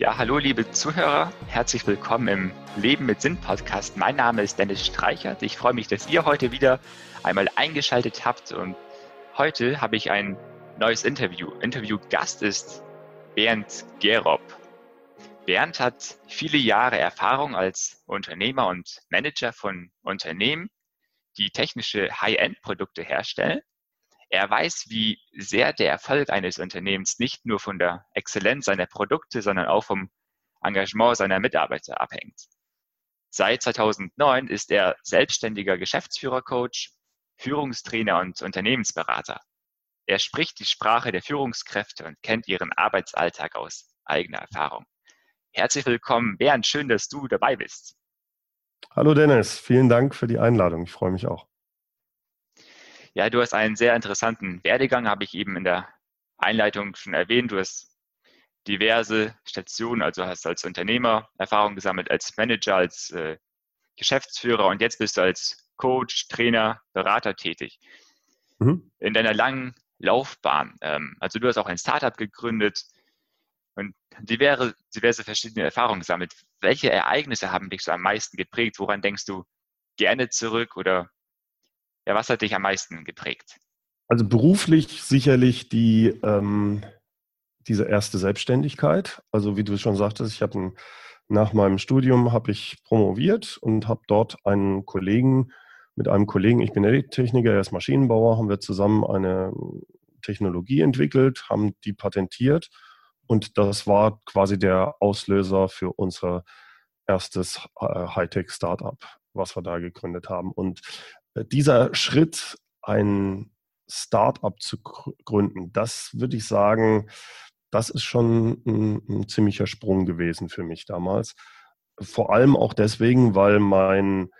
Ja, hallo liebe Zuhörer, herzlich willkommen im Leben mit Sinn Podcast. Mein Name ist Dennis Streichert. Ich freue mich, dass ihr heute wieder einmal eingeschaltet habt und heute habe ich ein neues Interview. Interviewgast ist Bernd Gerob. Bernd hat viele Jahre Erfahrung als Unternehmer und Manager von Unternehmen, die technische High-End-Produkte herstellen er weiß, wie sehr der Erfolg eines Unternehmens nicht nur von der Exzellenz seiner Produkte, sondern auch vom Engagement seiner Mitarbeiter abhängt. Seit 2009 ist er selbstständiger Geschäftsführercoach, Führungstrainer und Unternehmensberater. Er spricht die Sprache der Führungskräfte und kennt ihren Arbeitsalltag aus eigener Erfahrung. Herzlich willkommen, Bernd. Schön, dass du dabei bist. Hallo Dennis, vielen Dank für die Einladung. Ich freue mich auch. Ja, du hast einen sehr interessanten Werdegang, habe ich eben in der Einleitung schon erwähnt. Du hast diverse Stationen, also hast als Unternehmer Erfahrung gesammelt, als Manager, als äh, Geschäftsführer und jetzt bist du als Coach, Trainer, Berater tätig. Mhm. In deiner langen Laufbahn, ähm, also du hast auch ein Startup gegründet und diverse, diverse verschiedene Erfahrungen gesammelt. Welche Ereignisse haben dich so am meisten geprägt? Woran denkst du gerne zurück oder ja, was hat dich am meisten geprägt? Also beruflich sicherlich die, ähm, diese erste Selbstständigkeit. Also wie du schon sagtest, ich habe nach meinem Studium habe ich promoviert und habe dort einen Kollegen, mit einem Kollegen, ich bin Techniker, er ist Maschinenbauer, haben wir zusammen eine Technologie entwickelt, haben die patentiert und das war quasi der Auslöser für unser erstes äh, Hightech-Startup, was wir da gegründet haben. Und dieser Schritt, ein Start-up zu gründen, das würde ich sagen, das ist schon ein, ein, ziemlicher Sprung gewesen für mich damals. Vor allem auch deswegen, weil mein,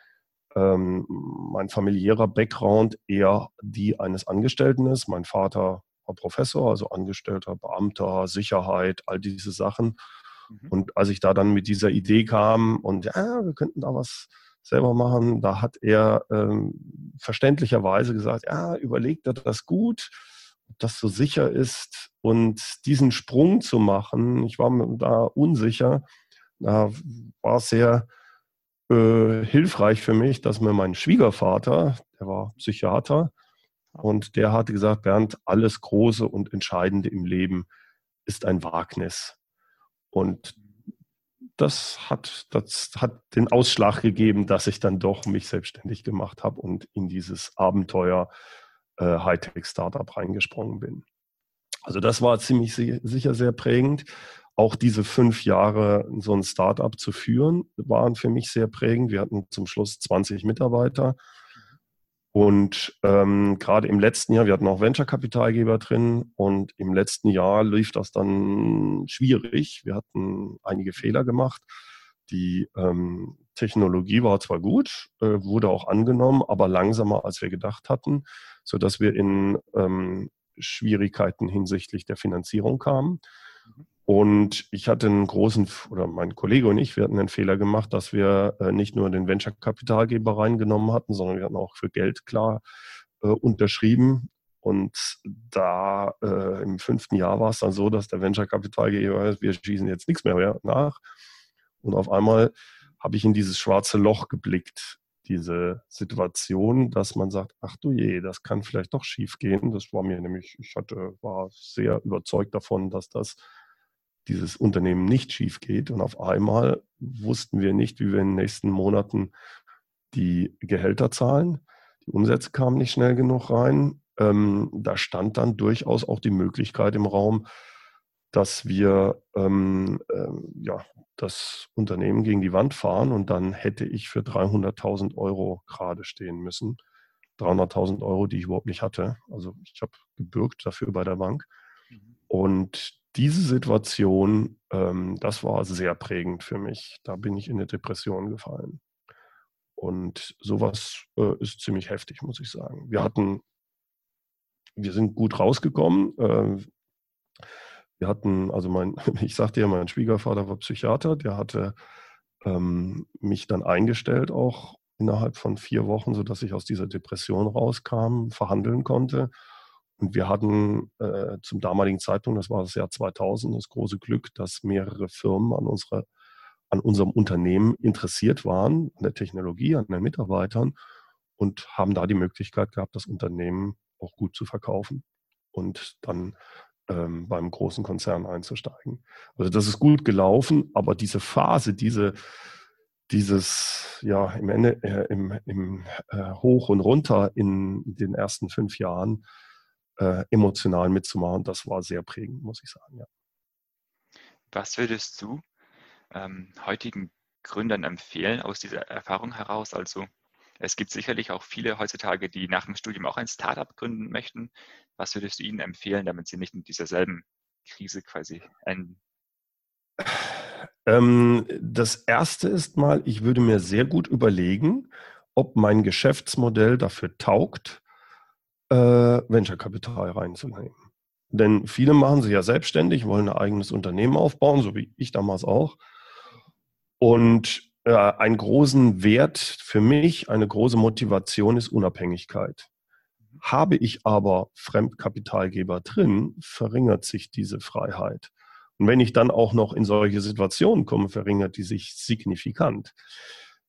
ähm, mein familiärer Background eher die eines Angestellten ist. Mein Vater war Professor, also Angestellter, Beamter, Sicherheit, all diese Sachen. Mhm. Und als ich da dann mit dieser Idee kam und ja, wir könnten da was selber machen. Da hat er ähm, verständlicherweise gesagt, ja, überlegt er das gut, ob das so sicher ist. Und diesen Sprung zu machen, ich war mir da unsicher, da war es sehr äh, hilfreich für mich, dass mir mein Schwiegervater, der war Psychiater, und der hatte gesagt, Bernd, alles Große und Entscheidende im Leben ist ein Wagnis. Und das hat, das hat den Ausschlag gegeben, dass ich dann doch mich selbstständig gemacht habe und in dieses Abenteuer äh, Hightech-Startup reingesprungen bin. Also das war ziemlich sicher sehr prägend. Auch diese fünf Jahre so ein Startup zu führen, waren für mich sehr prägend. Wir hatten zum Schluss 20 Mitarbeiter und ähm, gerade im letzten Jahr, wir hatten auch Venture-Kapitalgeber drin und im letzten Jahr lief das dann schwierig. Wir hatten einige Fehler gemacht. Die ähm, Technologie war zwar gut, äh, wurde auch angenommen, aber langsamer als wir gedacht hatten, sodass wir in ähm, Schwierigkeiten hinsichtlich der Finanzierung kamen. Und ich hatte einen großen, oder mein Kollege und ich, wir hatten einen Fehler gemacht, dass wir äh, nicht nur den Venture-Kapitalgeber reingenommen hatten, sondern wir hatten auch für Geld klar äh, unterschrieben. Und da äh, im fünften Jahr war es dann so, dass der Venture-Kapitalgeber, wir schießen jetzt nichts mehr nach. Und auf einmal habe ich in dieses schwarze Loch geblickt, diese Situation, dass man sagt, ach du je, das kann vielleicht doch schief gehen. Das war mir nämlich, ich hatte, war sehr überzeugt davon, dass das dieses Unternehmen nicht schief geht. Und auf einmal wussten wir nicht, wie wir in den nächsten Monaten die Gehälter zahlen. Die Umsätze kamen nicht schnell genug rein. Ähm, da stand dann durchaus auch die Möglichkeit im Raum, dass wir ähm, äh, ja, das Unternehmen gegen die Wand fahren und dann hätte ich für 300.000 Euro gerade stehen müssen. 300.000 Euro, die ich überhaupt nicht hatte. Also ich habe gebürgt dafür bei der Bank. Mhm. Und diese Situation, ähm, das war sehr prägend für mich. Da bin ich in eine Depression gefallen. Und sowas äh, ist ziemlich heftig, muss ich sagen. Wir hatten, wir sind gut rausgekommen. Äh, wir hatten, also mein, ich sagte ja, mein Schwiegervater war Psychiater, der hatte ähm, mich dann eingestellt, auch innerhalb von vier Wochen, sodass ich aus dieser Depression rauskam, verhandeln konnte Und wir hatten äh, zum damaligen Zeitpunkt, das war das Jahr 2000, das große Glück, dass mehrere Firmen an, unserer, an unserem Unternehmen interessiert waren, an der Technologie, an den Mitarbeitern und haben da die Möglichkeit gehabt, das Unternehmen auch gut zu verkaufen und dann ähm, beim großen Konzern einzusteigen. Also das ist gut gelaufen, aber diese Phase, diese, dieses, ja, im Ende, äh, im, im äh, Hoch und Runter in den ersten fünf Jahren, äh, emotional mitzumachen, das war sehr prägend, muss ich sagen. Ja. Was würdest du ähm, heutigen Gründern empfehlen aus dieser Erfahrung heraus? Also es gibt sicherlich auch viele heutzutage, die nach dem Studium auch ein Startup gründen möchten. Was würdest du ihnen empfehlen, damit sie nicht in dieser selben Krise quasi enden? Ähm, das erste ist mal, ich würde mir sehr gut überlegen, ob mein Geschäftsmodell dafür taugt, äh, Venture-Kapital reinzunehmen. Denn viele machen sich ja selbstständig, wollen ein eigenes Unternehmen aufbauen, so wie ich damals auch. Und äh, einen großen Wert für mich, eine große Motivation ist Unabhängigkeit. Habe ich aber Fremdkapitalgeber drin, verringert sich diese Freiheit. Und wenn ich dann auch noch in solche Situationen komme, verringert die sich signifikant.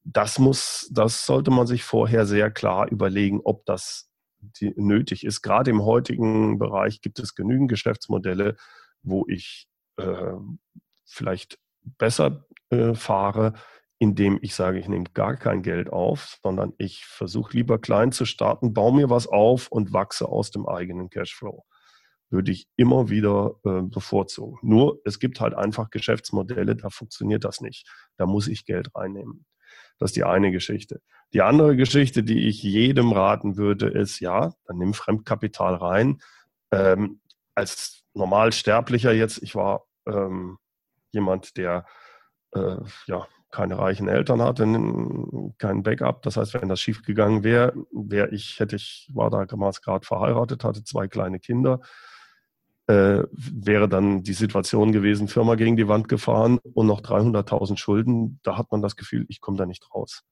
Das muss, das sollte man sich vorher sehr klar überlegen, ob das die nötig ist. Gerade im heutigen Bereich gibt es genügend Geschäftsmodelle, wo ich äh, vielleicht besser äh, fahre, indem ich sage, ich nehme gar kein Geld auf, sondern ich versuche lieber klein zu starten, baue mir was auf und wachse aus dem eigenen Cashflow. Würde ich immer wieder äh, bevorzugen. Nur es gibt halt einfach Geschäftsmodelle, da funktioniert das nicht. Da muss ich Geld reinnehmen. Das ist die eine Geschichte. Die andere Geschichte, die ich jedem raten würde, ist, ja, dann nimm Fremdkapital rein. Ähm, als Normalsterblicher jetzt, ich war ähm, jemand, der äh, ja, keine reichen Eltern hatte, kein Backup. Das heißt, wenn das schief gegangen wäre, wäre ich, hätte ich, war damals gerade verheiratet, hatte zwei kleine Kinder äh, wäre dann die Situation gewesen, Firma gegen die Wand gefahren und noch 300.000 Schulden, da hat man das Gefühl, ich komme da nicht raus.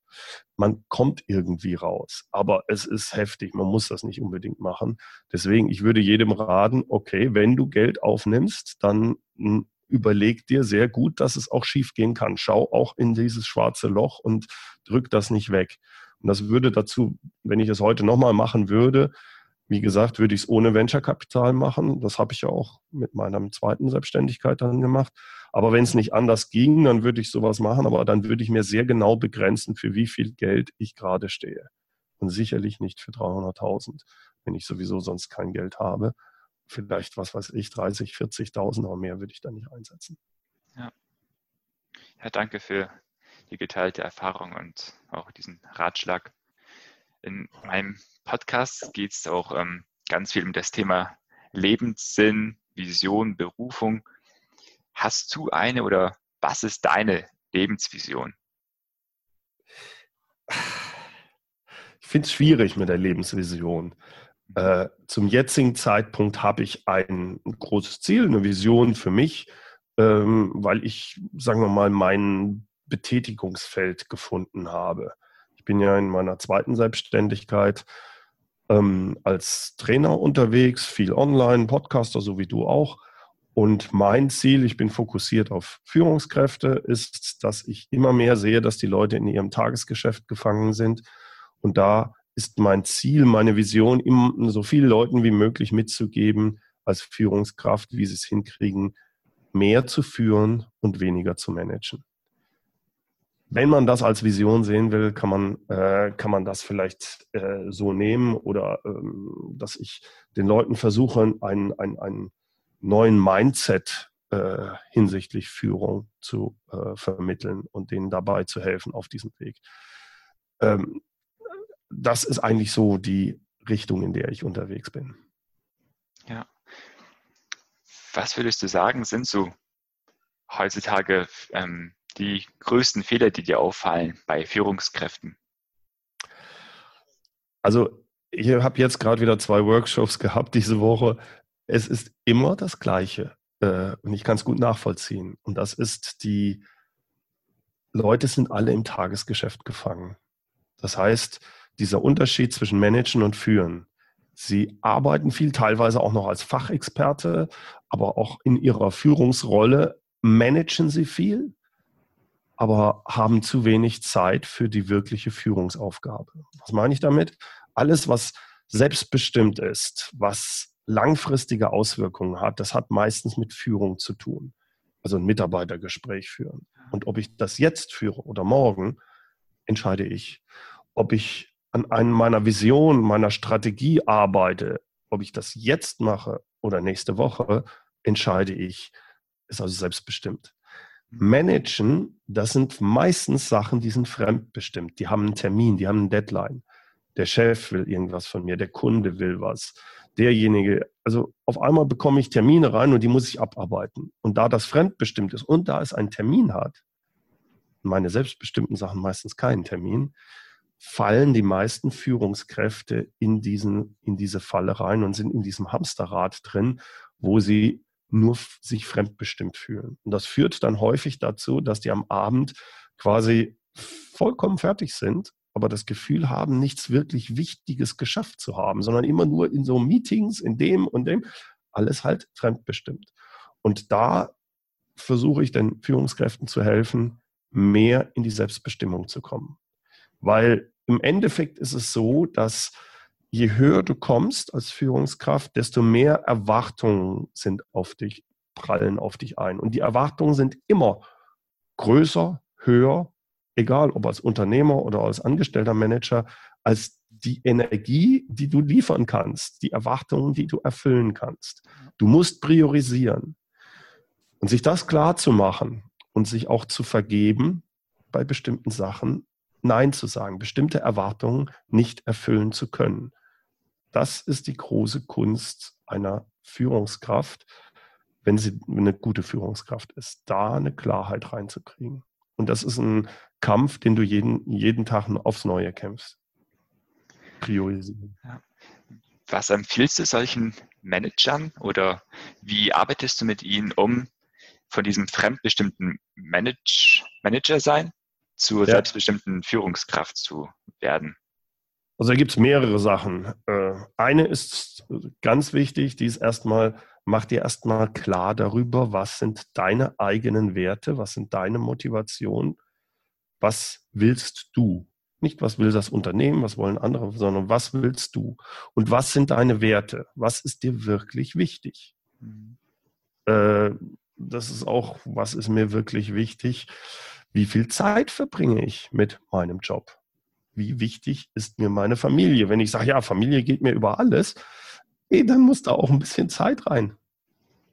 Man kommt irgendwie raus, aber es ist heftig, man muss das nicht unbedingt machen. Deswegen, ich würde jedem raten, okay, wenn du Geld aufnimmst, dann hm, überleg dir sehr gut, dass es auch schief gehen kann. Schau auch in dieses schwarze Loch und drück das nicht weg. Und das würde dazu, wenn ich es heute nochmal machen würde, wie gesagt, würde ich es ohne Venture-Kapital machen. Das habe ich ja auch mit meiner zweiten Selbstständigkeit dann gemacht. Aber wenn es nicht anders ging, dann würde ich sowas machen. Aber dann würde ich mir sehr genau begrenzen, für wie viel Geld ich gerade stehe. Und sicherlich nicht für 300.000, wenn ich sowieso sonst kein Geld habe. Vielleicht, was weiß ich, 30, 40.000 oder mehr würde ich da nicht einsetzen. Ja. ja, danke für die geteilte Erfahrung und auch diesen Ratschlag. In meinem Podcast geht es auch ähm, ganz viel um das Thema Lebenssinn, Vision, Berufung. Hast du eine oder was ist deine Lebensvision? Ich finde es schwierig mit der Lebensvision. Äh, zum jetzigen Zeitpunkt habe ich ein großes Ziel, eine Vision für mich, ähm, weil ich, sagen wir mal, mein Betätigungsfeld gefunden habe bin ja in meiner zweiten Selbstständigkeit ähm, als Trainer unterwegs, viel online, Podcaster, so wie du auch. Und mein Ziel, ich bin fokussiert auf Führungskräfte, ist, dass ich immer mehr sehe, dass die Leute in ihrem Tagesgeschäft gefangen sind. Und da ist mein Ziel, meine Vision, so vielen Leuten wie möglich mitzugeben als Führungskraft, wie sie es hinkriegen, mehr zu führen und weniger zu managen wenn man das als Vision sehen will, kann man, äh, kann man das vielleicht äh, so nehmen oder ähm, dass ich den Leuten versuche, einen, einen, einen neuen Mindset äh, hinsichtlich Führung zu äh, vermitteln und denen dabei zu helfen auf diesem Weg. Ähm, das ist eigentlich so die Richtung, in der ich unterwegs bin. Ja. Was würdest du sagen, sind so heutzutage ähm, die größten Fehler, die dir auffallen bei Führungskräften? Also ich habe jetzt gerade wieder zwei Workshops gehabt diese Woche. Es ist immer das Gleiche äh, und ich kann es gut nachvollziehen. Und das ist, die Leute sind alle im Tagesgeschäft gefangen. Das heißt, dieser Unterschied zwischen Managen und Führen, Sie arbeiten viel, teilweise auch noch als Fachexperte, aber auch in ihrer Führungsrolle managen sie viel, aber haben zu wenig Zeit für die wirkliche Führungsaufgabe. Was meine ich damit? Alles, was selbstbestimmt ist, was langfristige Auswirkungen hat, das hat meistens mit Führung zu tun. Also ein Mitarbeitergespräch führen. Und ob ich das jetzt führe oder morgen, entscheide ich. Ob ich an einem meiner Vision, meiner Strategie arbeite, ob ich das jetzt mache oder nächste Woche, entscheide ich. Ist also selbstbestimmt. Managen, das sind meistens Sachen, die sind fremdbestimmt. Die haben einen Termin, die haben einen Deadline. Der Chef will irgendwas von mir, der Kunde will was, derjenige. Also auf einmal bekomme ich Termine rein und die muss ich abarbeiten. Und da das fremdbestimmt ist und da es einen Termin hat, meine selbstbestimmten Sachen meistens keinen Termin, fallen die meisten Führungskräfte in, diesen, in diese Falle rein und sind in diesem Hamsterrad drin, wo sie nur sich fremdbestimmt fühlen. Und das führt dann häufig dazu, dass die am Abend quasi vollkommen fertig sind, aber das Gefühl haben, nichts wirklich Wichtiges geschafft zu haben, sondern immer nur in so Meetings, in dem und dem, alles halt fremdbestimmt. Und da versuche ich den Führungskräften zu helfen, mehr in die Selbstbestimmung zu kommen. Weil im Endeffekt ist es so, dass je höher du kommst als Führungskraft, desto mehr Erwartungen sind auf dich, prallen auf dich ein. Und die Erwartungen sind immer größer, höher, egal ob als Unternehmer oder als angestellter Manager, als die Energie, die du liefern kannst, die Erwartungen, die du erfüllen kannst. Du musst priorisieren. Und sich das klar zu machen und sich auch zu vergeben bei bestimmten Sachen, Nein zu sagen, bestimmte Erwartungen nicht erfüllen zu können. Das ist die große Kunst einer Führungskraft, wenn sie eine gute Führungskraft ist, da eine Klarheit reinzukriegen. Und das ist ein Kampf, den du jeden, jeden Tag aufs Neue kämpfst. Priorisieren. Was empfiehlst du solchen Managern oder wie arbeitest du mit ihnen, um von diesem fremdbestimmten Manage, Manager sein zur ja. selbstbestimmten Führungskraft zu werden? Also da gibt es mehrere Sachen. Äh, eine ist ganz wichtig, die ist erstmal, mach dir erstmal klar darüber, was sind deine eigenen Werte, was sind deine Motivationen, was willst du? Nicht, was will das Unternehmen, was wollen andere, sondern was willst du? Und was sind deine Werte? Was ist dir wirklich wichtig? Mhm. Äh, das ist auch, was ist mir wirklich wichtig? Wie viel Zeit verbringe ich mit meinem Job? Wie wichtig ist mir meine Familie? Wenn ich sage, ja, Familie geht mir über alles, eh, dann muss da auch ein bisschen Zeit rein.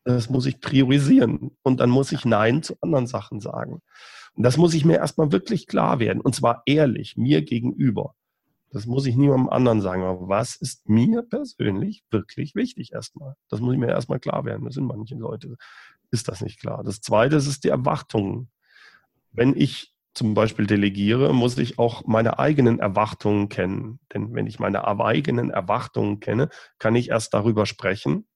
Das muss ich priorisieren und dann muss ich Nein zu anderen Sachen sagen. Und das muss ich mir erstmal wirklich klar werden und zwar ehrlich mir gegenüber. Das muss ich niemandem anderen sagen. Aber was ist mir persönlich wirklich wichtig erstmal? Das muss ich mir erstmal klar werden. Das sind manche Leute, ist das nicht klar. Das zweite ist die Erwartungen wenn ich zum Beispiel delegiere, muss ich auch meine eigenen Erwartungen kennen. Denn wenn ich meine eigenen Erwartungen kenne, kann ich erst darüber sprechen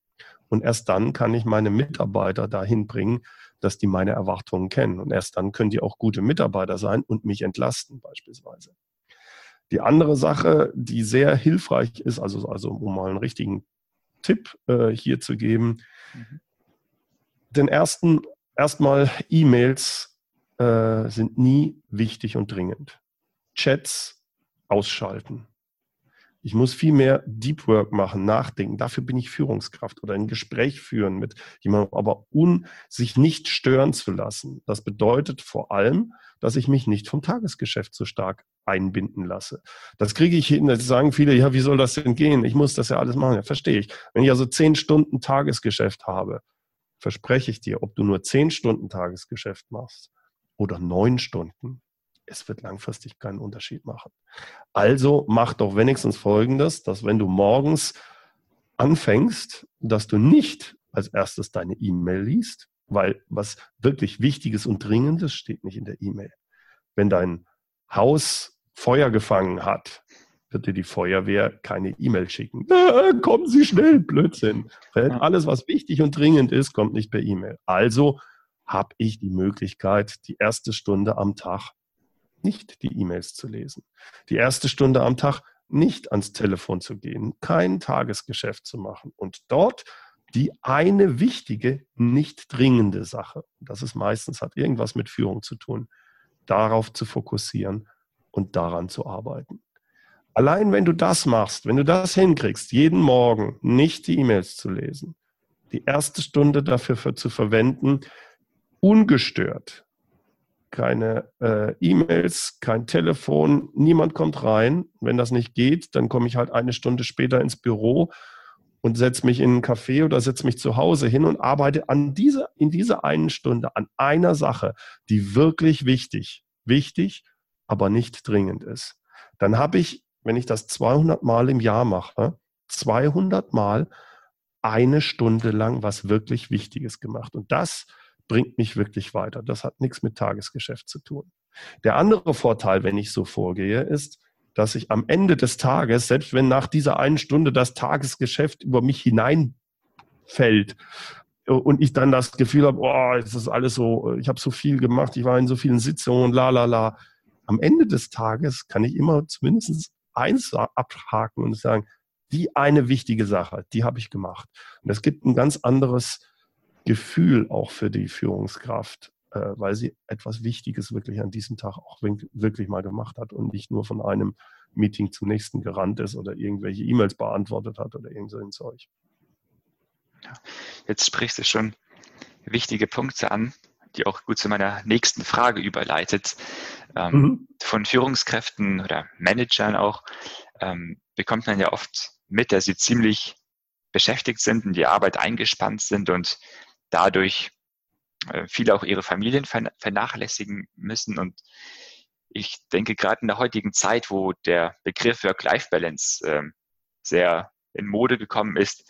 und erst dann kann ich meine Mitarbeiter dahin bringen, dass die meine Erwartungen kennen. Und erst dann können die auch gute Mitarbeiter sein und mich entlasten beispielsweise. Die andere Sache, die sehr hilfreich ist, also, also um mal einen richtigen Tipp äh, hier zu geben, mhm. den ersten erstmal E-Mails äh, sind nie wichtig und dringend. Chats ausschalten. Ich muss viel mehr Deep Work machen, nachdenken. Dafür bin ich Führungskraft oder ein Gespräch führen mit jemandem, aber un sich nicht stören zu lassen. Das bedeutet vor allem, dass ich mich nicht vom Tagesgeschäft so stark einbinden lasse. Das kriege ich hin. Das sagen viele, ja, wie soll das denn gehen? Ich muss das ja alles machen. Ja, verstehe ich. Wenn ich also zehn Stunden Tagesgeschäft habe, verspreche ich dir, ob du nur zehn Stunden Tagesgeschäft machst oder neun Stunden, es wird langfristig keinen Unterschied machen. Also mach doch wenigstens Folgendes, dass wenn du morgens anfängst, dass du nicht als erstes deine E-Mail liest, weil was wirklich Wichtiges und Dringendes steht nicht in der E-Mail. Wenn dein Haus Feuer gefangen hat, wird dir die Feuerwehr keine E-Mail schicken. Ah, kommen Sie schnell, Blödsinn. Alles, was wichtig und dringend ist, kommt nicht per E-Mail. Also habe ich die Möglichkeit, die erste Stunde am Tag nicht die E-Mails zu lesen. Die erste Stunde am Tag nicht ans Telefon zu gehen, kein Tagesgeschäft zu machen und dort die eine wichtige, nicht dringende Sache, das ist meistens, hat irgendwas mit Führung zu tun, darauf zu fokussieren und daran zu arbeiten. Allein wenn du das machst, wenn du das hinkriegst, jeden Morgen nicht die E-Mails zu lesen, die erste Stunde dafür für, zu verwenden, ungestört, keine äh, E-Mails, kein Telefon, niemand kommt rein. Wenn das nicht geht, dann komme ich halt eine Stunde später ins Büro und setze mich in einen Café oder setze mich zu Hause hin und arbeite an dieser, in dieser einen Stunde an einer Sache, die wirklich wichtig, wichtig, aber nicht dringend ist. Dann habe ich, wenn ich das 200 Mal im Jahr mache, 200 Mal eine Stunde lang was wirklich Wichtiges gemacht. Und das bringt mich wirklich weiter. Das hat nichts mit Tagesgeschäft zu tun. Der andere Vorteil, wenn ich so vorgehe, ist, dass ich am Ende des Tages, selbst wenn nach dieser einen Stunde das Tagesgeschäft über mich hineinfällt und ich dann das Gefühl habe, oh, es ist alles so, ich habe so viel gemacht, ich war in so vielen Sitzungen, la la la. Am Ende des Tages kann ich immer zumindest eins abhaken und sagen, die eine wichtige Sache, die habe ich gemacht. Und es gibt ein ganz anderes Gefühl auch für die Führungskraft, äh, weil sie etwas Wichtiges wirklich an diesem Tag auch wirklich mal gemacht hat und nicht nur von einem Meeting zum nächsten gerannt ist oder irgendwelche E-Mails beantwortet hat oder irgend so ein Zeug. Ja, jetzt sprichst du schon wichtige Punkte an, die auch gut zu meiner nächsten Frage überleitet. Ähm, mhm. Von Führungskräften oder Managern auch ähm, bekommt man ja oft mit, dass sie ziemlich beschäftigt sind, in die Arbeit eingespannt sind und dadurch äh, viele auch ihre Familien vernachlässigen müssen. Und ich denke, gerade in der heutigen Zeit, wo der Begriff Work-Life-Balance äh, sehr in Mode gekommen ist,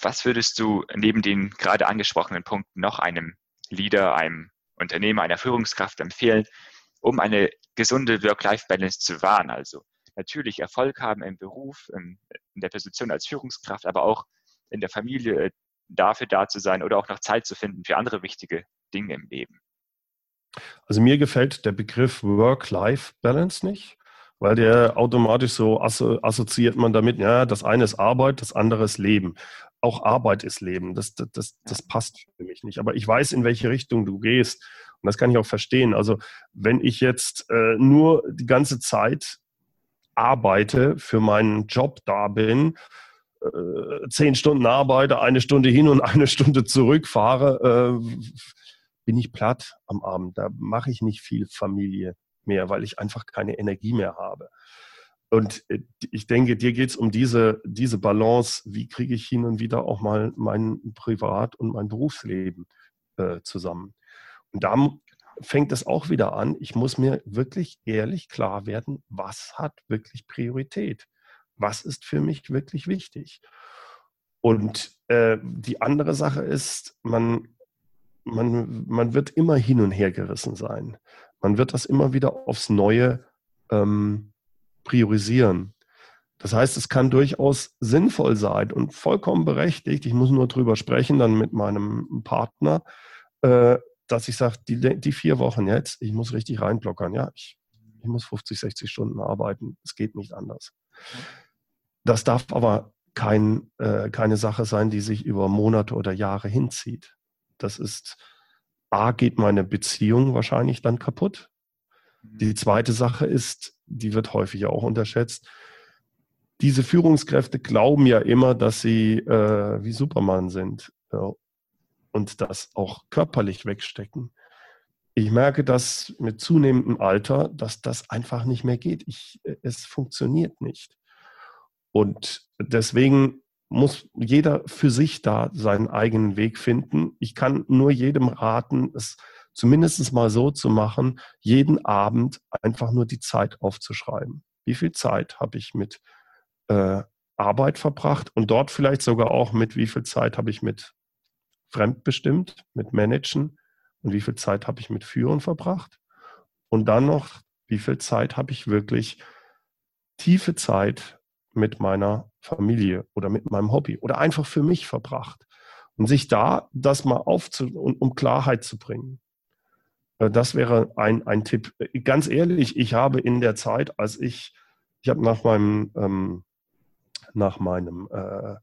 was würdest du neben den gerade angesprochenen Punkten noch einem Leader, einem Unternehmer, einer Führungskraft empfehlen, um eine gesunde Work-Life-Balance zu wahren? Also natürlich Erfolg haben im Beruf, in, in der Position als Führungskraft, aber auch in der Familie äh, dafür da zu sein oder auch noch Zeit zu finden für andere wichtige Dinge im Leben. Also mir gefällt der Begriff Work-Life-Balance nicht, weil der automatisch so assoziiert man damit, ja, das eine ist Arbeit, das andere ist Leben. Auch Arbeit ist Leben. Das, das, das, das passt für mich nicht. Aber ich weiß, in welche Richtung du gehst. Und das kann ich auch verstehen. Also wenn ich jetzt äh, nur die ganze Zeit arbeite, für meinen Job da bin, äh, zehn Stunden arbeite, eine Stunde hin und eine Stunde zurückfahre, äh, bin ich platt am Abend. Da mache ich nicht viel Familie mehr, weil ich einfach keine Energie mehr habe. Und äh, ich denke, dir geht es um diese, diese Balance, wie kriege ich hin und wieder auch mal mein Privat- und mein Berufsleben äh, zusammen. Und da fängt es auch wieder an, ich muss mir wirklich ehrlich klar werden, was hat wirklich Priorität? Was ist für mich wirklich wichtig? Und äh, die andere Sache ist, man, man, man wird immer hin und her gerissen sein. Man wird das immer wieder aufs Neue ähm, priorisieren. Das heißt, es kann durchaus sinnvoll sein und vollkommen berechtigt. Ich muss nur drüber sprechen, dann mit meinem Partner, äh, dass ich sage, die, die vier Wochen jetzt, ich muss richtig reinblockern. Ja, ich, ich muss 50, 60 Stunden arbeiten. Es geht nicht anders. Das darf aber kein, äh, keine Sache sein, die sich über Monate oder Jahre hinzieht. Das ist, A, geht meine Beziehung wahrscheinlich dann kaputt. Die mhm. zweite Sache ist, die wird häufig auch unterschätzt, diese Führungskräfte glauben ja immer, dass sie äh, wie Superman sind. Ja, und das auch körperlich wegstecken. Ich merke das mit zunehmendem Alter, dass das einfach nicht mehr geht. Ich, es funktioniert nicht. Und deswegen muss jeder für sich da seinen eigenen Weg finden. Ich kann nur jedem raten, es zumindest mal so zu machen, jeden Abend einfach nur die Zeit aufzuschreiben. Wie viel Zeit habe ich mit äh, Arbeit verbracht und dort vielleicht sogar auch mit, wie viel Zeit habe ich mit fremdbestimmt mit Managen und wie viel Zeit habe ich mit Führen verbracht. Und dann noch, wie viel Zeit habe ich wirklich tiefe Zeit mit meiner Familie oder mit meinem Hobby oder einfach für mich verbracht. Und sich da das mal aufzu, um Klarheit zu bringen. Äh, das wäre ein, ein Tipp. Ganz ehrlich, ich habe in der Zeit, als ich Ich habe nach meinem, ähm, nach meinem äh,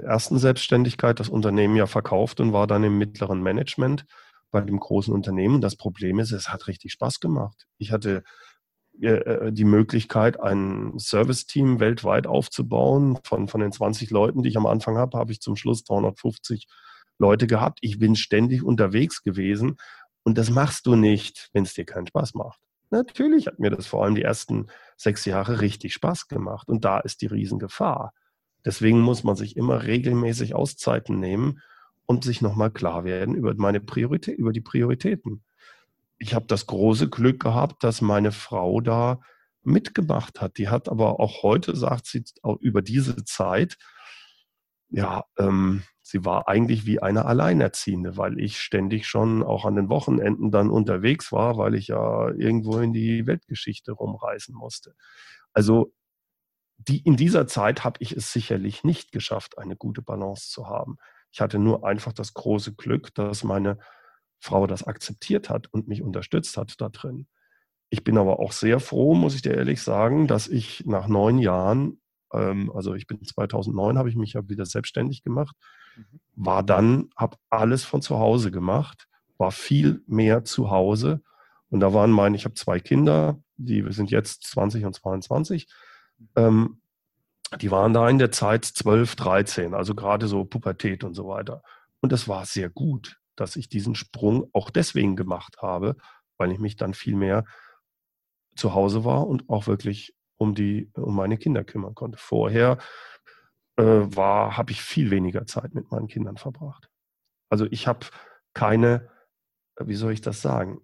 ersten Selbstständigkeit das Unternehmen ja verkauft und war dann im mittleren Management bei dem großen Unternehmen. Das Problem ist, es hat richtig Spaß gemacht. Ich hatte äh, äh, die Möglichkeit, ein Service-Team weltweit aufzubauen. Von, von den 20 Leuten, die ich am Anfang habe, habe ich zum Schluss 350 Leute gehabt. Ich bin ständig unterwegs gewesen. Und das machst du nicht, wenn es dir keinen Spaß macht. Natürlich hat mir das vor allem die ersten sechs Jahre richtig Spaß gemacht. Und da ist die Riesengefahr. Deswegen muss man sich immer regelmäßig Auszeiten nehmen und sich nochmal klar werden über meine Priorität, über die Prioritäten. Ich habe das große Glück gehabt, dass meine Frau da mitgemacht hat. Die hat aber auch heute, sagt sie, auch über diese Zeit, ja, ähm, sie war eigentlich wie eine Alleinerziehende, weil ich ständig schon auch an den Wochenenden dann unterwegs war, weil ich ja irgendwo in die Weltgeschichte rumreisen musste. Also die, in dieser Zeit habe ich es sicherlich nicht geschafft, eine gute Balance zu haben. Ich hatte nur einfach das große Glück, dass meine Frau das akzeptiert hat und mich unterstützt hat da drin. Ich bin aber auch sehr froh, muss ich dir ehrlich sagen, dass ich nach neun Jahren, ähm, also ich bin 2009, habe ich mich ja wieder selbstständig gemacht, mhm. war dann, habe alles von zu Hause gemacht, war viel mehr zu Hause. Und da waren meine, ich habe zwei Kinder, die sind jetzt 20 und 22 ähm, die waren da in der Zeit 12, 13, also gerade so Pubertät und so weiter. Und das war sehr gut, dass ich diesen Sprung auch deswegen gemacht habe, weil ich mich dann viel mehr zu Hause war und auch wirklich um die, um meine Kinder kümmern konnte. Vorher äh, war, habe ich viel weniger Zeit mit meinen Kindern verbracht. Also ich habe keine, wie soll ich das sagen?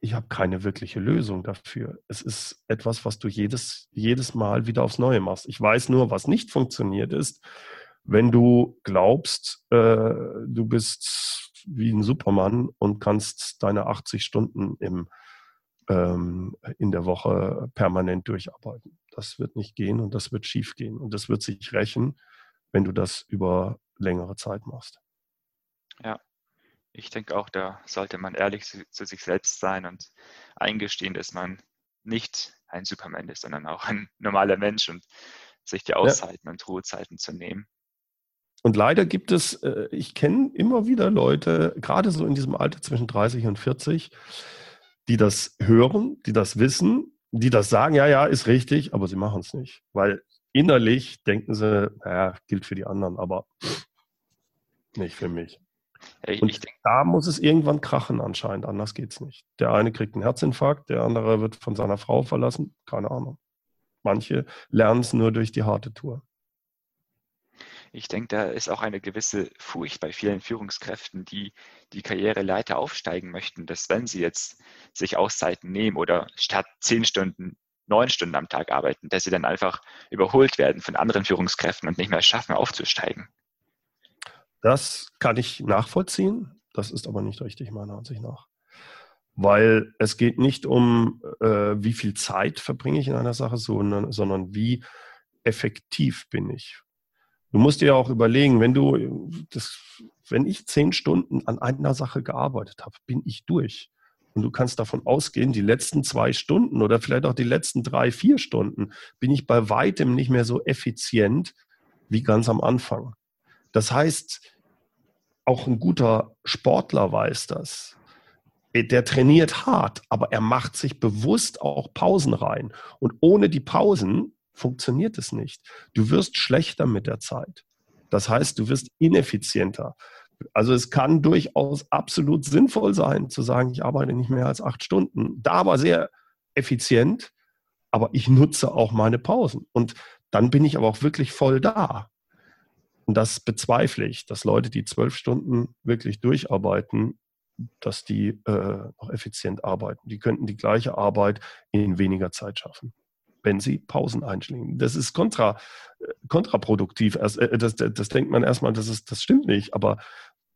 ich habe keine wirkliche Lösung dafür. Es ist etwas, was du jedes, jedes Mal wieder aufs Neue machst. Ich weiß nur, was nicht funktioniert ist, wenn du glaubst, äh, du bist wie ein Supermann und kannst deine 80 Stunden im, ähm, in der Woche permanent durcharbeiten. Das wird nicht gehen und das wird schief gehen. Und das wird sich rächen, wenn du das über längere Zeit machst. Ja, ich denke auch, da sollte man ehrlich zu, zu, sich selbst sein und eingestehen, dass man nicht ein Superman ist, sondern auch ein normaler Mensch und sich die Auszeiten ja. und Ruhezeiten zu nehmen. Und leider gibt es, äh, ich kenne immer wieder Leute, gerade so in diesem Alter zwischen 30 und 40, die das hören, die das wissen, die das sagen, ja, ja, ist richtig, aber sie machen es nicht. Weil innerlich denken sie, naja, gilt für die anderen, aber nicht für mich. Ich, und ich da muss es irgendwann krachen anscheinend, anders geht es nicht. Der eine kriegt einen Herzinfarkt, der andere wird von seiner Frau verlassen, keine Ahnung. Manche lernen es nur durch die harte Tour. Ich denke, da ist auch eine gewisse Furcht bei vielen Führungskräften, die die Karriereleiter aufsteigen möchten, dass wenn sie jetzt sich Auszeiten nehmen oder statt zehn Stunden neun Stunden am Tag arbeiten, dass sie dann einfach überholt werden von anderen Führungskräften und nicht mehr schaffen, aufzusteigen. Das kann ich nachvollziehen. Das ist aber nicht richtig, meiner Ansicht nach. Weil es geht nicht um, äh, wie viel Zeit verbringe ich in einer Sache, sondern, sondern wie effektiv bin ich. Du musst dir ja auch überlegen, wenn du das, wenn ich zehn Stunden an einer Sache gearbeitet habe, bin ich durch. Und du kannst davon ausgehen, die letzten zwei Stunden oder vielleicht auch die letzten drei, vier Stunden bin ich bei weitem nicht mehr so effizient wie ganz am Anfang. Das heißt, auch ein guter Sportler weiß das. Der trainiert hart, aber er macht sich bewusst auch Pausen rein. Und ohne die Pausen funktioniert es nicht. Du wirst schlechter mit der Zeit. Das heißt, du wirst ineffizienter. Also es kann durchaus absolut sinnvoll sein, zu sagen, ich arbeite nicht mehr als acht Stunden. Da aber sehr effizient, aber ich nutze auch meine Pausen. Und dann bin ich aber auch wirklich voll da. Und das bezweifle ich, dass Leute, die zwölf Stunden wirklich durcharbeiten, dass die äh, auch effizient arbeiten. Die könnten die gleiche Arbeit in weniger Zeit schaffen, wenn sie Pausen einschlingen. Das ist kontra, äh, kontraproduktiv. Äh, das, das, das denkt man erstmal, das, ist, das stimmt nicht. Aber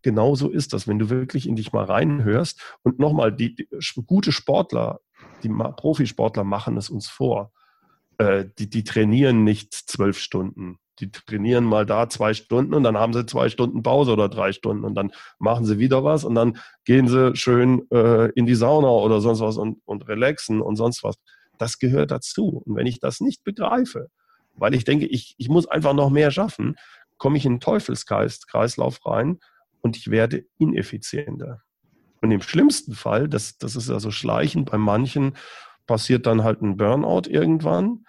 genau so ist das, wenn du wirklich in dich mal reinhörst. Und nochmal, die, die gute Sportler, die Profisportler machen es uns vor. Äh, die, die trainieren nicht zwölf Stunden die trainieren mal da zwei Stunden und dann haben sie zwei Stunden Pause oder drei Stunden und dann machen sie wieder was und dann gehen sie schön äh, in die Sauna oder sonst was und, und relaxen und sonst was. Das gehört dazu. Und wenn ich das nicht begreife, weil ich denke, ich, ich muss einfach noch mehr schaffen, komme ich in einen Teufelskreislauf rein und ich werde ineffizienter. Und im schlimmsten Fall, das, das ist also schleichend, bei manchen passiert dann halt ein Burnout irgendwann.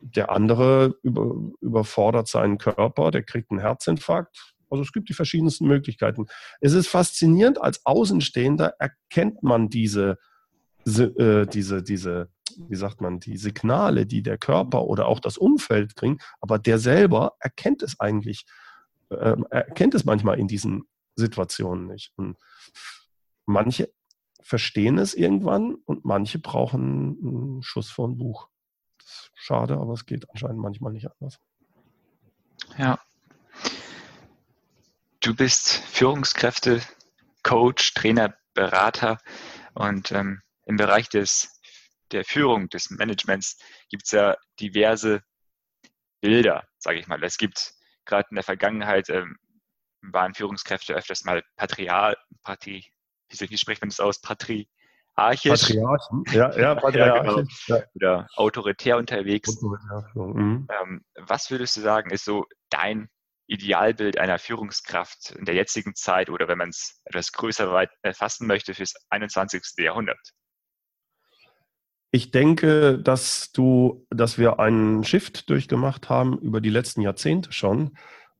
Der andere über, überfordert seinen Körper, der kriegt einen Herzinfarkt. Also es gibt die verschiedensten Möglichkeiten. Es ist faszinierend, als Außenstehender erkennt man diese, äh, diese, diese, wie sagt man, die Signale, die der Körper oder auch das Umfeld kriegen, aber der selber erkennt es eigentlich, äh, erkennt es manchmal in diesen Situationen nicht. Und manche verstehen es irgendwann und manche brauchen einen Schuss vor ein Buch. Schade, aber es geht anscheinend manchmal nicht anders. Ja. Du bist Führungskräfte, Coach, Trainer, Berater und ähm, im Bereich des, der Führung, des Managements gibt es ja diverse Bilder, sage ich mal. Es gibt gerade in der Vergangenheit ähm, waren Führungskräfte öfters mal Patrial, Patri, wie, spricht man das aus? Patriarchisch. Patriarchen, ja, ja, Patriarchisch. ja, genau. Oder autoritär unterwegs. Mhm. Ähm, was würdest du sagen, ist so dein Idealbild einer Führungskraft in der jetzigen Zeit oder wenn man es etwas größer fassen möchte fürs 21. Jahrhundert? Ich denke, dass du, dass wir einen Shift durchgemacht haben über die letzten Jahrzehnte schon.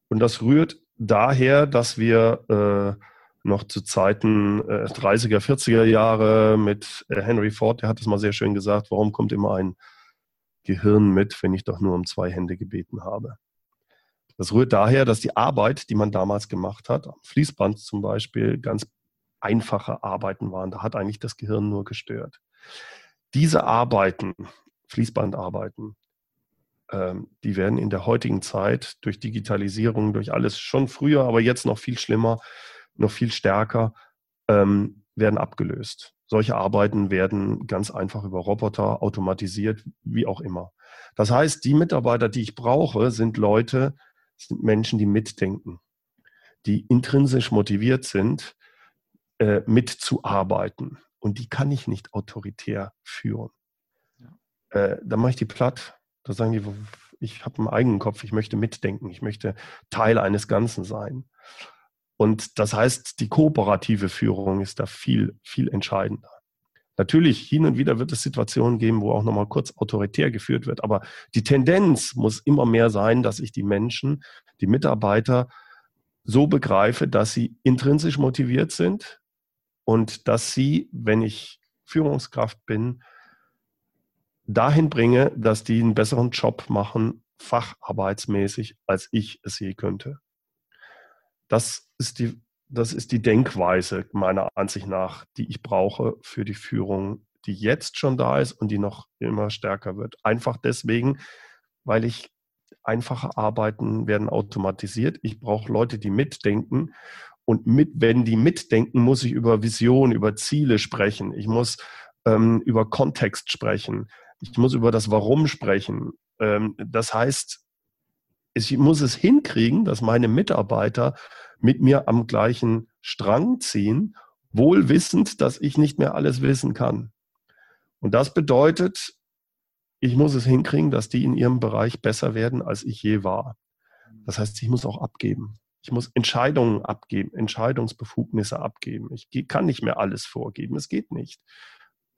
Und das rührt daher, dass wir äh, noch zu Zeiten äh, 30er, 40er Jahre mit äh, Henry Ford, der hat es mal sehr schön gesagt, warum kommt immer ein Gehirn mit, wenn ich doch nur um zwei Hände gebeten habe. Das rührt daher, dass die Arbeit, die man damals gemacht hat, am Fließband zum Beispiel, ganz einfache Arbeiten waren. Da hat eigentlich das Gehirn nur gestört. Diese Arbeiten, Fließbandarbeiten, ähm, die werden in der heutigen Zeit durch Digitalisierung, durch alles schon früher, aber jetzt noch viel schlimmer, noch viel stärker, ähm, werden abgelöst. Solche Arbeiten werden ganz einfach über Roboter automatisiert, wie auch immer. Das heißt, die Mitarbeiter, die ich brauche, sind Leute, sind Menschen, die mitdenken, die intrinsisch motiviert sind, äh, mitzuarbeiten. Und die kann ich nicht autoritär führen. Äh, dann mache ich die platt. Da sagen die, ich habe einen eigenen Kopf, ich möchte mitdenken, ich möchte Teil eines Ganzen sein. Und das heißt, die kooperative Führung ist da viel, viel entscheidender. Natürlich, hin und wieder wird es Situationen geben, wo auch nochmal kurz autoritär geführt wird, aber die Tendenz muss immer mehr sein, dass ich die Menschen, die Mitarbeiter so begreife, dass sie intrinsisch motiviert sind und dass sie, wenn ich Führungskraft bin, dahin bringe, dass die einen besseren Job machen, facharbeitsmäßig, als ich es je könnte. Das ist die, das ist die Denkweise meiner Ansicht nach, die ich brauche für die Führung, die jetzt schon da ist und die noch immer stärker wird. Einfach deswegen, weil ich einfache Arbeiten werden automatisiert. Ich brauche Leute, die mitdenken. Und mit, wenn die mitdenken, muss ich über Vision, über Ziele sprechen. Ich muss ähm, über Kontext sprechen. Ich muss über das Warum sprechen. Ähm, das heißt, ich muss es hinkriegen, dass meine Mitarbeiter mit mir am gleichen Strang ziehen, wohl wissend, dass ich nicht mehr alles wissen kann. Und das bedeutet, ich muss es hinkriegen, dass die in ihrem Bereich besser werden, als ich je war. Das heißt, ich muss auch abgeben. Ich muss Entscheidungen abgeben, Entscheidungsbefugnisse abgeben. Ich kann nicht mehr alles vorgeben. Es geht nicht.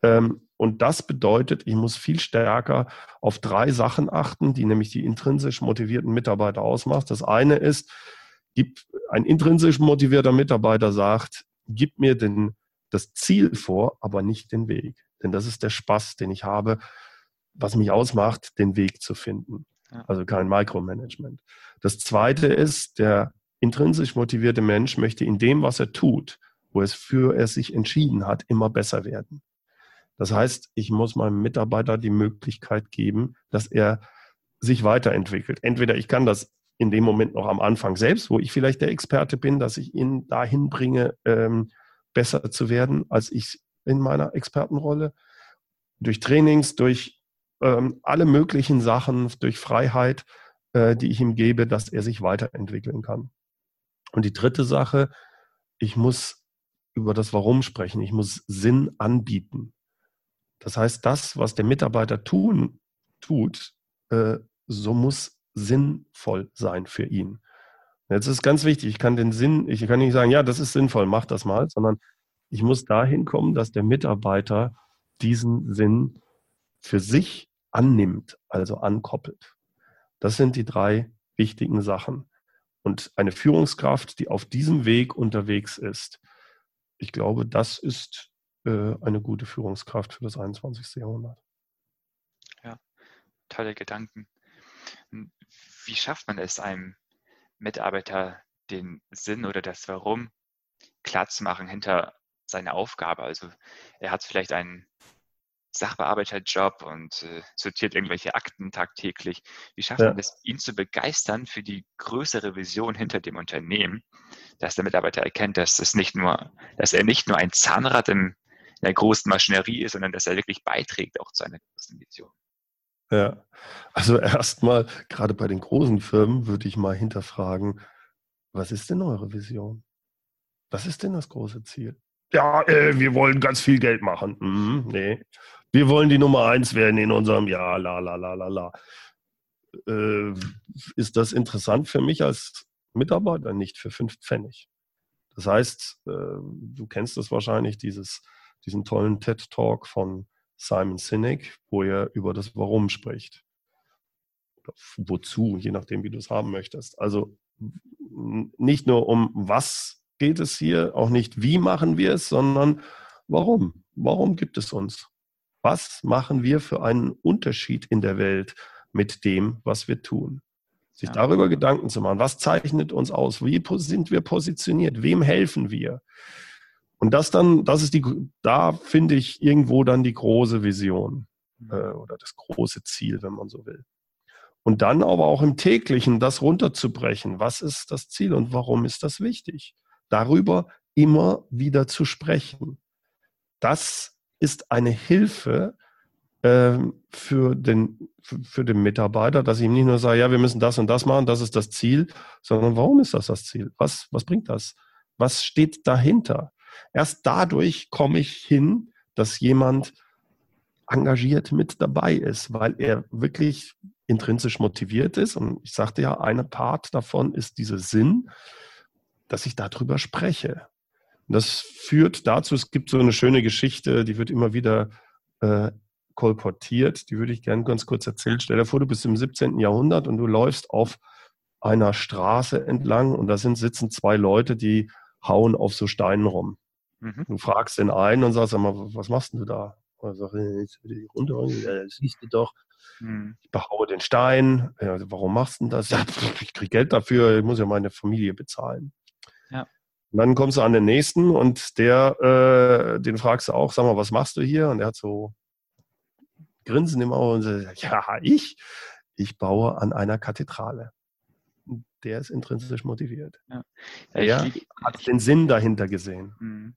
Ähm, und das bedeutet, ich muss viel stärker auf drei Sachen achten, die nämlich die intrinsisch motivierten Mitarbeiter ausmacht. Das eine ist, ein intrinsisch motivierter Mitarbeiter sagt, gib mir den, das Ziel vor, aber nicht den Weg. Denn das ist der Spaß, den ich habe, was mich ausmacht, den Weg zu finden. Also kein Micromanagement. Das zweite ist, der intrinsisch motivierte Mensch möchte in dem, was er tut, wo es für er sich entschieden hat, immer besser werden. Das heißt, ich muss meinem Mitarbeiter die Möglichkeit geben, dass er sich weiterentwickelt. Entweder ich kann das in dem Moment noch am Anfang selbst, wo ich vielleicht der Experte bin, dass ich ihn dahin bringe, ähm, besser zu werden, als ich in meiner Expertenrolle. Durch Trainings, durch ähm, alle möglichen Sachen, durch Freiheit, äh, die ich ihm gebe, dass er sich weiterentwickeln kann. Und die dritte Sache, ich muss über das Warum sprechen. Ich muss Sinn anbieten. Das heißt, das, was der Mitarbeiter tun, tut, äh, so muss sinnvoll sein für ihn. Jetzt ist ganz wichtig, ich kann den Sinn, ich kann nicht sagen, ja, das ist sinnvoll, mach das mal, sondern ich muss dahin kommen, dass der Mitarbeiter diesen Sinn für sich annimmt, also ankoppelt. Das sind die drei wichtigen Sachen. Und eine Führungskraft, die auf diesem Weg unterwegs ist, ich glaube, das ist äh, eine gute Führungskraft für das 21. Jahrhundert. Ja, tolle Gedanken. Wie schafft man es einem Mitarbeiter, den Sinn oder das Warum klarzumachen hinter seiner Aufgabe? Also er hat vielleicht einen Sachbearbeiterjob und äh, sortiert irgendwelche Akten tagtäglich. Wie schafft ja. man es, ihn zu begeistern für die größere Vision hinter dem Unternehmen, dass der Mitarbeiter erkennt, dass es nicht nur, dass er nicht nur ein Zahnrad in der großen Maschinerie ist, sondern dass er wirklich beiträgt auch zu einer großen Vision. Ja, also erstmal, gerade bei den großen Firmen würde ich mal hinterfragen, was ist denn eure Vision? Was ist denn das große Ziel? Ja, äh, wir wollen ganz viel Geld machen. Mhm, nee, wir wollen die Nummer eins werden in unserem Jahr, la la la la la. Äh, ist das interessant für mich als Mitarbeiter? Nicht für fünf Pfennig. Das heißt, äh, du kennst es wahrscheinlich, dieses, diesen tollen TED-Talk von Simon Sinek, wo er über das Warum spricht. Oder wozu, je nachdem, wie du es haben möchtest. Also nicht nur um was geht es hier, auch nicht wie machen wir es, sondern warum. Warum gibt es uns? was machen wir für einen Unterschied in der Welt mit dem, was wir tun. Sich ja. darüber Gedanken zu machen, was zeichnet uns aus, wie sind wir positioniert, wem helfen wir. Und das dann, das ist die, da finde ich irgendwo dann die große Vision mhm. äh, oder das große Ziel, wenn man so will. Und dann aber auch im täglichen das runterzubrechen. Was ist das Ziel und warum ist das wichtig? Darüber immer wieder zu sprechen. Das ist eine Hilfe äh, für, den, für, für den Mitarbeiter, dass ich ihm nicht nur sage, ja, wir müssen das und das machen, das ist das Ziel, sondern warum ist das das Ziel? Was, was bringt das? Was steht dahinter? Erst dadurch komme ich hin, dass jemand engagiert mit dabei ist, weil er wirklich intrinsisch motiviert ist. Und ich sagte ja, eine Part davon ist dieser Sinn, dass ich darüber spreche. Das führt dazu, es gibt so eine schöne Geschichte, die wird immer wieder äh, kolportiert, die würde ich gerne ganz kurz erzählen. Stell dir vor, du bist im 17. Jahrhundert und du läufst auf einer Straße entlang und da sind, sitzen zwei Leute, die hauen auf so Steinen rum. Mhm. Du fragst den einen und sagst, mal, was machst du da? Und er sagt, jetzt will ich runter, das siehst du doch. Mhm. Ich behaue den Stein. Ja, warum machst du das? Ja, ich kriege Geld dafür, ich muss ja meine Familie bezahlen. Und dann kommst du an den nächsten und der, äh, den fragst du auch, sag mal, was machst du hier? Und der hat so Grinsen im Auge und sagt, ja, ich, ich baue an einer Kathedrale. Der ist intrinsisch motiviert. Ja. Ja, er hat den Sinn dahinter gesehen. Mhm.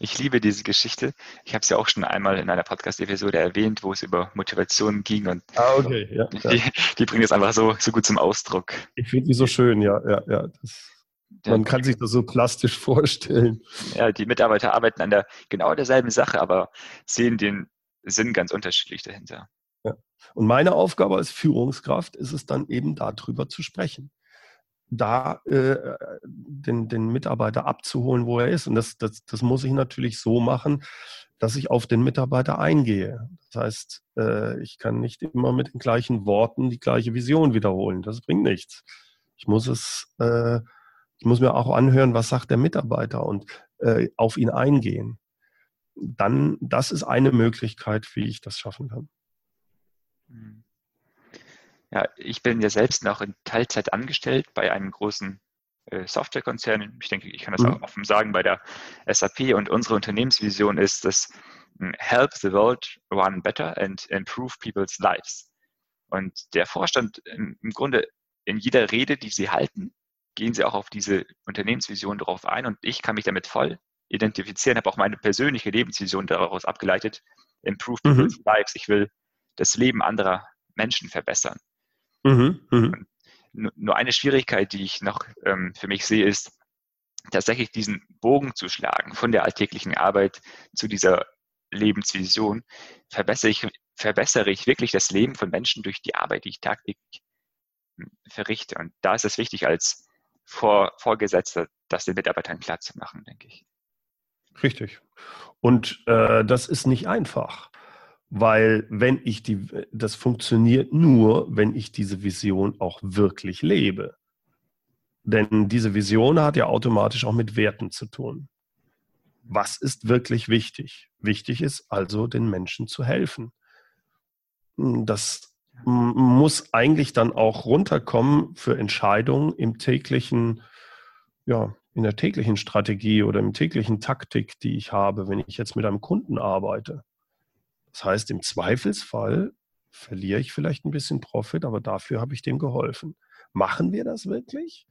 Ich liebe diese Geschichte. Ich habe es ja auch schon einmal in einer Podcast-Episode erwähnt, wo es über Motivation ging und ah, okay. ja, die, die bringt es einfach so, so gut zum Ausdruck. Ich finde die so schön, ja, ja, ja. Das man kann sich das so plastisch vorstellen. Ja, die Mitarbeiter arbeiten an der genau derselben Sache, aber sehen den Sinn ganz unterschiedlich dahinter. Ja. Und meine Aufgabe als Führungskraft ist es dann eben darüber zu sprechen. Da äh, den, den Mitarbeiter abzuholen, wo er ist. Und das, das, das muss ich natürlich so machen, dass ich auf den Mitarbeiter eingehe. Das heißt, äh, ich kann nicht immer mit den gleichen Worten die gleiche Vision wiederholen. Das bringt nichts. Ich muss es äh, ich muss mir auch anhören, was sagt der Mitarbeiter und äh, auf ihn eingehen. Dann, das ist eine Möglichkeit, wie ich das schaffen kann. Hm. Ja, ich bin ja selbst noch in Teilzeit angestellt bei einem großen äh, Softwarekonzern. Ich denke, ich kann das mhm. auch offen sagen bei der SAP und unsere Unternehmensvision ist dass hm, Help the world run better and improve people's lives. Und der Vorstand im Grunde in jeder Rede, die sie halten, gehen Sie auch auf diese Unternehmensvision drauf ein und ich kann mich damit voll identifizieren, habe auch meine persönliche Lebensvision daraus abgeleitet. Improve mhm. people's lives. Ich will das Leben anderer Menschen verbessern. Mhm. Mhm. Nur eine Schwierigkeit, die ich noch ähm, für mich sehe, ist tatsächlich diesen Bogen zu schlagen von der alltäglichen Arbeit zu dieser Lebensvision verbessere ich, verbessere ich wirklich das Leben von Menschen durch die Arbeit, die ich tagtäglich hm, verrichte. Und da ist es wichtig, als Vor Vorgesetzter das den Mitarbeitern klar zu machen, denke ich. Richtig. Und äh, das ist nicht einfach, weil wenn ich die, das funktioniert nur, wenn ich diese Vision auch wirklich lebe. Denn diese Vision hat ja automatisch auch mit Werten zu tun. Was ist wirklich wichtig? Wichtig ist also, den Menschen zu helfen. Das muss eigentlich dann auch runterkommen für Entscheidungen im täglichen, ja, in der täglichen Strategie oder im täglichen Taktik, die ich habe, wenn ich jetzt mit einem Kunden arbeite. Das heißt, im Zweifelsfall verliere ich vielleicht ein bisschen Profit, aber dafür habe ich dem geholfen. Machen wir das wirklich?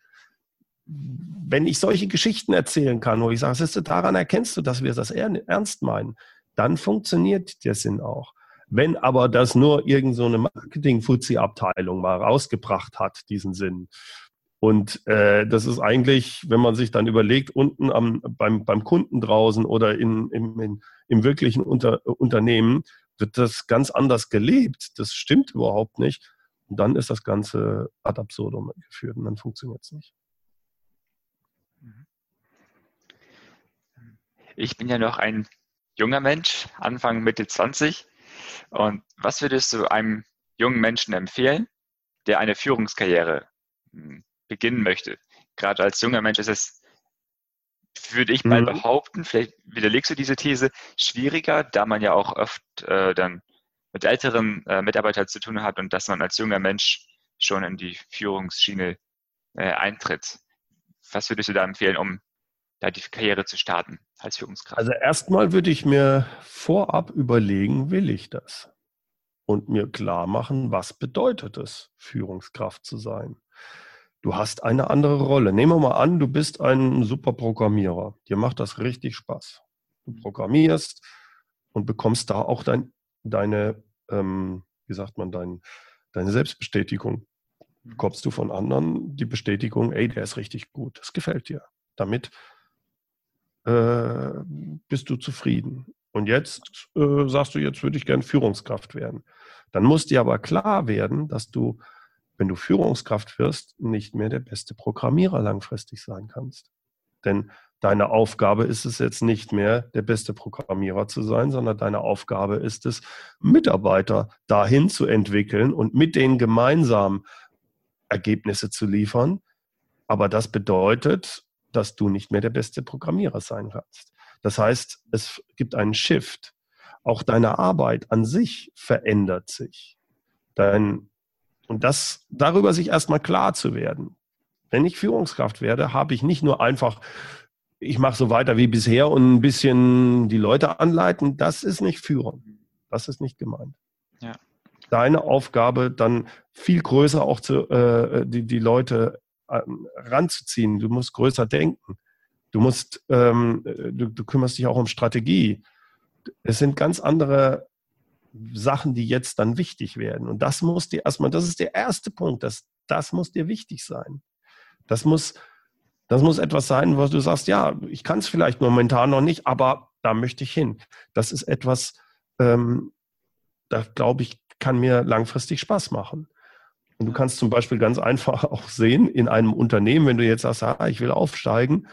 Wenn ich solche Geschichten erzählen kann, wo ich sage, daran erkennst du, dass wir das ernst meinen, dann funktioniert der Sinn auch. Wenn aber das nur irgendeine so Marketing-Fuzzi-Abteilung mal rausgebracht hat, diesen Sinn, und äh, das ist eigentlich, wenn man sich dann überlegt, unten am, beim, beim Kunden draußen oder in, im, in, im wirklichen Unter, Unternehmen, wird das ganz anders gelebt. Das stimmt überhaupt nicht. Und dann ist das Ganze ad absurdum geführt und dann funktioniert es nicht. Ich bin ja noch ein junger Mensch, Anfang Mitte 20. Und was würdest du einem jungen Menschen empfehlen, der eine Führungskarriere hm, beginnen möchte? Gerade als junger Mensch ist es, würde ich mal mhm. behaupten, vielleicht widerlegst du diese These, schwieriger, da man ja auch oft äh, dann mit älteren äh, Mitarbeitern zu tun hat und dass man als junger Mensch schon in die Führungsschiene äh, eintritt. Was würdest du da empfehlen, um da die Karriere zu starten als Führungskraft? Also erstmal würde ich mir vorab überlegen, will ich das? Und mir klar machen, was bedeutet es, Führungskraft zu sein? Du hast eine andere Rolle. Nehmen wir mal an, du bist ein super Programmierer. Dir macht das richtig Spaß. Du programmierst und bekommst da auch dein, deine, ähm, wie sagt man, dein, deine Selbstbestätigung. Bekommst du von anderen die Bestätigung, ey, der ist richtig gut, das gefällt dir. Damit äh, bist du zufrieden. Und jetzt äh, sagst du, jetzt würde ich gern Führungskraft werden. Dann muss dir aber klar werden, dass du, wenn du Führungskraft wirst, nicht mehr der beste Programmierer langfristig sein kannst. Denn deine Aufgabe ist es jetzt nicht mehr, der beste Programmierer zu sein, sondern deine Aufgabe ist es, Mitarbeiter dahin zu entwickeln und mit denen gemeinsam Ergebnisse zu liefern. Aber das bedeutet, dass du nicht mehr der beste Programmierer sein kannst. Das heißt, es gibt einen Shift. Auch deine Arbeit an sich verändert sich. Dein, und das, darüber sich erstmal klar zu werden. Wenn ich Führungskraft werde, habe ich nicht nur einfach, ich mache so weiter wie bisher und ein bisschen die Leute anleiten. Das ist nicht Führung. Das ist nicht gemeint. Ja. Deine Aufgabe dann viel größer auch zu, äh, die, die Leute ranzuziehen. Du musst größer denken. Du musst, ähm, du, du kümmerst dich auch um Strategie. Es sind ganz andere Sachen, die jetzt dann wichtig werden. Und das muss dir erstmal, das ist der erste Punkt, das, das muss dir wichtig sein. Das muss, das muss etwas sein, wo du sagst, ja, ich kann es vielleicht momentan noch nicht, aber da möchte ich hin. Das ist etwas, ähm, da glaube ich, kann mir langfristig Spaß machen. Und du kannst zum Beispiel ganz einfach auch sehen in einem Unternehmen, wenn du jetzt sagst, ah, ich will aufsteigen,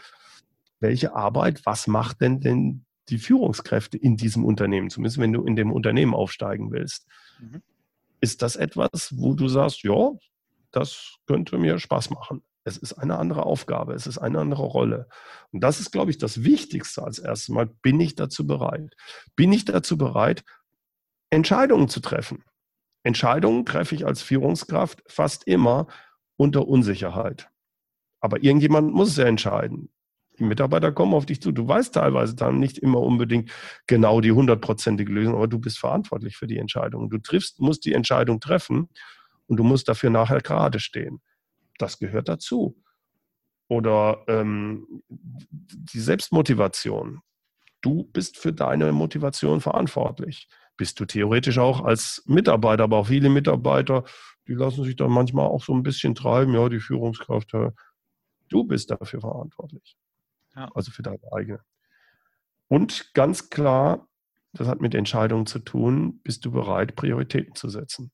welche Arbeit, was macht denn denn die Führungskräfte in diesem Unternehmen, zumindest wenn du in dem Unternehmen aufsteigen willst. Mhm. Ist das etwas, wo du sagst, ja, das könnte mir Spaß machen? Es ist eine andere Aufgabe, es ist eine andere Rolle. Und das ist, glaube ich, das Wichtigste als erstes Mal. Bin ich dazu bereit? Bin ich dazu bereit, Entscheidungen zu treffen? Entscheidungen treffe ich als Führungskraft fast immer unter Unsicherheit. Aber irgendjemand muss es ja entscheiden. Die Mitarbeiter kommen auf dich zu. Du weißt teilweise dann nicht immer unbedingt genau die hundertprozentige Lösung, aber du bist verantwortlich für die Entscheidung. Du triffst, musst die Entscheidung treffen und du musst dafür nachher gerade stehen. Das gehört dazu. Oder ähm, die Selbstmotivation. Du bist für deine Motivation verantwortlich bist du theoretisch auch als Mitarbeiter, aber auch viele Mitarbeiter, die lassen sich dann manchmal auch so ein bisschen treiben, ja, die Führungskraft, du bist dafür verantwortlich. Ja. Also für deine eigene. Und ganz klar, das hat mit Entscheidungen zu tun, bist du bereit, Prioritäten zu setzen.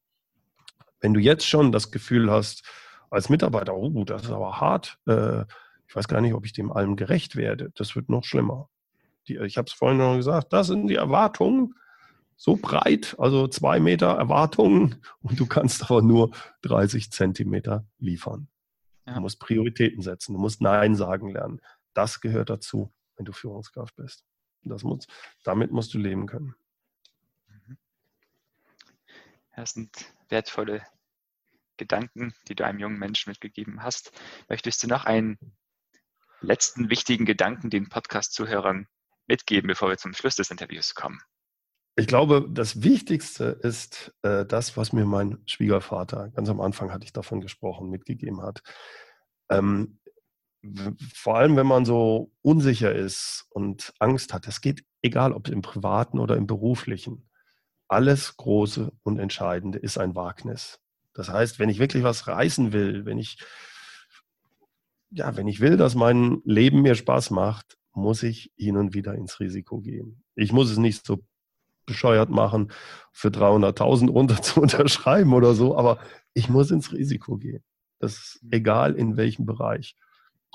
Wenn du jetzt schon das Gefühl hast, als Mitarbeiter, oh, das ist aber hart, äh, ich weiß gar nicht, ob ich dem allem gerecht werde, das wird noch schlimmer. Die, ich habe es vorhin noch gesagt, das sind die Erwartungen, so breit, also zwei Meter Erwartungen und du kannst aber nur 30 Zentimeter liefern. Ja. Du musst Prioritäten setzen, du musst Nein sagen lernen. Das gehört dazu, wenn du Führungskraft bist. Das muss, damit musst du leben können. Mhm. Das sind wertvolle Gedanken, die du einem jungen Menschen mitgegeben hast. Möchtest du noch einen letzten wichtigen Gedanken den Podcast-Zuhörern mitgeben, bevor wir zum Schluss des Interviews kommen? Ich glaube, das Wichtigste ist äh, das, was mir mein Schwiegervater, ganz am Anfang hatte ich davon gesprochen, mitgegeben hat. Ähm, vor allem, wenn man so unsicher ist und Angst hat, es geht egal, ob im privaten oder im beruflichen. Alles Große und Entscheidende ist ein Wagnis. Das heißt, wenn ich wirklich was reißen will, wenn ich, ja, wenn ich will, dass mein Leben mir Spaß macht, muss ich hin und wieder ins Risiko gehen. Ich muss es nicht so bescheuert machen, für 300.000 runter zu unterschreiben oder so, aber ich muss ins Risiko gehen. Das ist egal in welchem Bereich.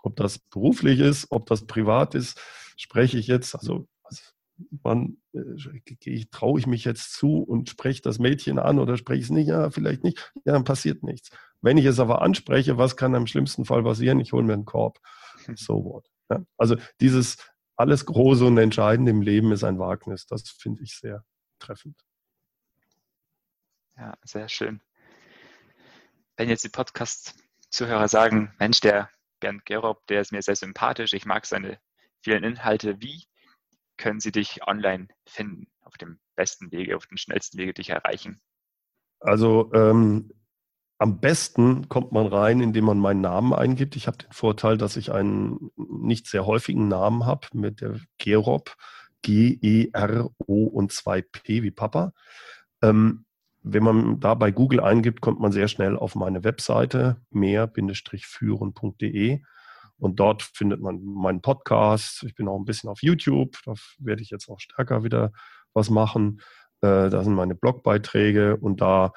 Ob das beruflich ist, ob das privat ist, spreche ich jetzt, also, wann äh, traue ich mich jetzt zu und spreche das Mädchen an oder spreche ich es nicht? Ja, vielleicht nicht. Ja, dann passiert nichts. Wenn ich es aber anspreche, was kann im schlimmsten Fall passieren? Ich hole mir einen Korb. So what. Ja? Also dieses alles Große und Entscheidende im Leben ist ein Wagnis. Das finde ich sehr treffend. Ja, sehr schön. Wenn jetzt die Podcast-Zuhörer sagen, Mensch, der Bernd Gerob, der ist mir sehr sympathisch, ich mag seine vielen Inhalte, wie können sie dich online finden, auf dem besten Wege, auf dem schnellsten Wege dich erreichen? Also ähm, am besten kommt man rein, indem man meinen Namen eingibt. Ich habe den Vorteil, dass ich einen nicht sehr häufigen Namen habe mit der Gerob, G-E-R-O und 2P wie Papa. Ähm, wenn man da bei Google eingibt, kommt man sehr schnell auf meine Webseite mehr-führen.de und dort findet man meinen Podcast. Ich bin auch ein bisschen auf YouTube, da werde ich jetzt auch stärker wieder was machen. Äh, da sind meine Blogbeiträge und da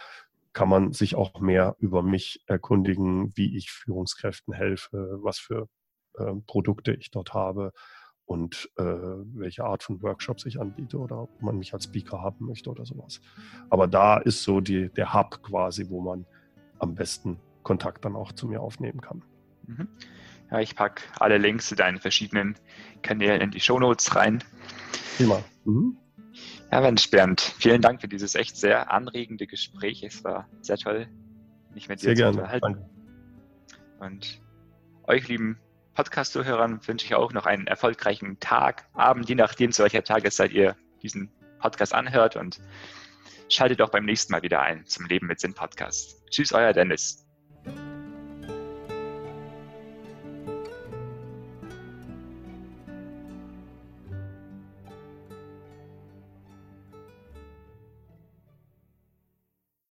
kann man sich auch mehr über mich erkundigen, wie ich Führungskräften helfe, was für äh, Produkte ich dort habe und äh, welche Art von Workshops ich anbiete oder ob man mich als Speaker haben möchte oder sowas. Aber da ist so die, der Hub quasi, wo man am besten Kontakt dann auch zu mir aufnehmen kann. Mhm. Ja, ich packe alle Links zu deinen verschiedenen Kanälen in die Show Notes rein. Prima. Mhm. Ja, Mensch, Bernd, vielen Dank für dieses echt sehr anregende Gespräch. Es war sehr toll, mich mit dir sehr zu gerne. unterhalten. Danke. Und euch, lieben Podcast-Zuhörern, wünsche ich auch noch einen erfolgreichen Tag, Abend, je nachdem, zu welcher Tageszeit ihr diesen Podcast anhört. Und schaltet auch beim nächsten Mal wieder ein zum Leben mit Sinn Podcast. Tschüss, euer Dennis.